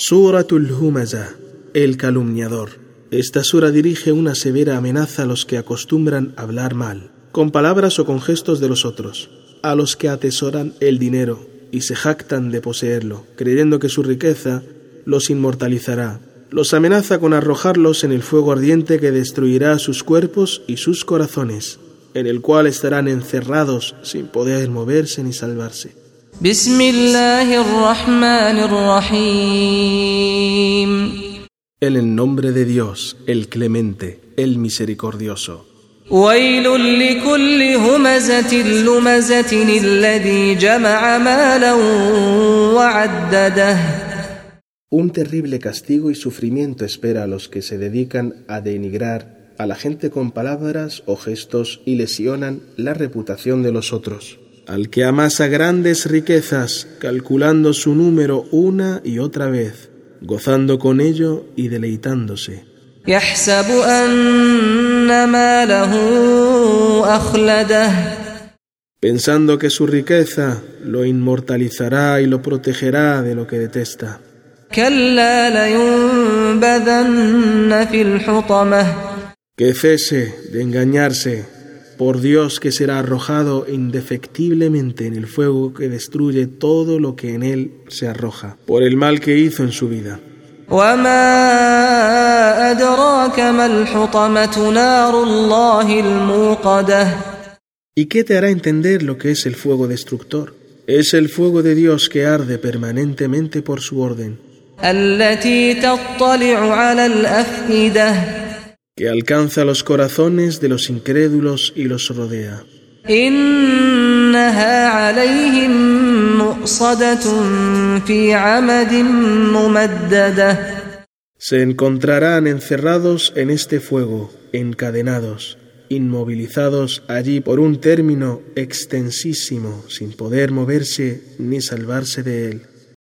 Suratul Humaza, el calumniador. Esta sura dirige una severa amenaza a los que acostumbran hablar mal, con palabras o con gestos de los otros, a los que atesoran el dinero y se jactan de poseerlo, creyendo que su riqueza los inmortalizará. Los amenaza con arrojarlos en el fuego ardiente que destruirá sus cuerpos y sus corazones, en el cual estarán encerrados sin poder moverse ni salvarse. بسم الله الرحمن الرحيم En el nombre de Dios, el clemente, el misericordioso. ويل لكل همزة لمزة الذي جمع مالا وعدده Un terrible castigo y sufrimiento espera a los que se dedican a denigrar a la gente con palabras o gestos y lesionan la reputación de los otros. al que amasa grandes riquezas, calculando su número una y otra vez, gozando con ello y deleitándose. Pensando que su riqueza lo inmortalizará y lo protegerá de lo que detesta. Que cese de engañarse por Dios que será arrojado indefectiblemente en el fuego que destruye todo lo que en él se arroja, por el mal que hizo en su vida. ¿Y qué te hará entender lo que es el fuego destructor? Es el fuego de Dios que arde permanentemente por su orden que alcanza los corazones de los incrédulos y los rodea. Se encontrarán encerrados en este fuego, encadenados, inmovilizados allí por un término extensísimo, sin poder moverse ni salvarse de él.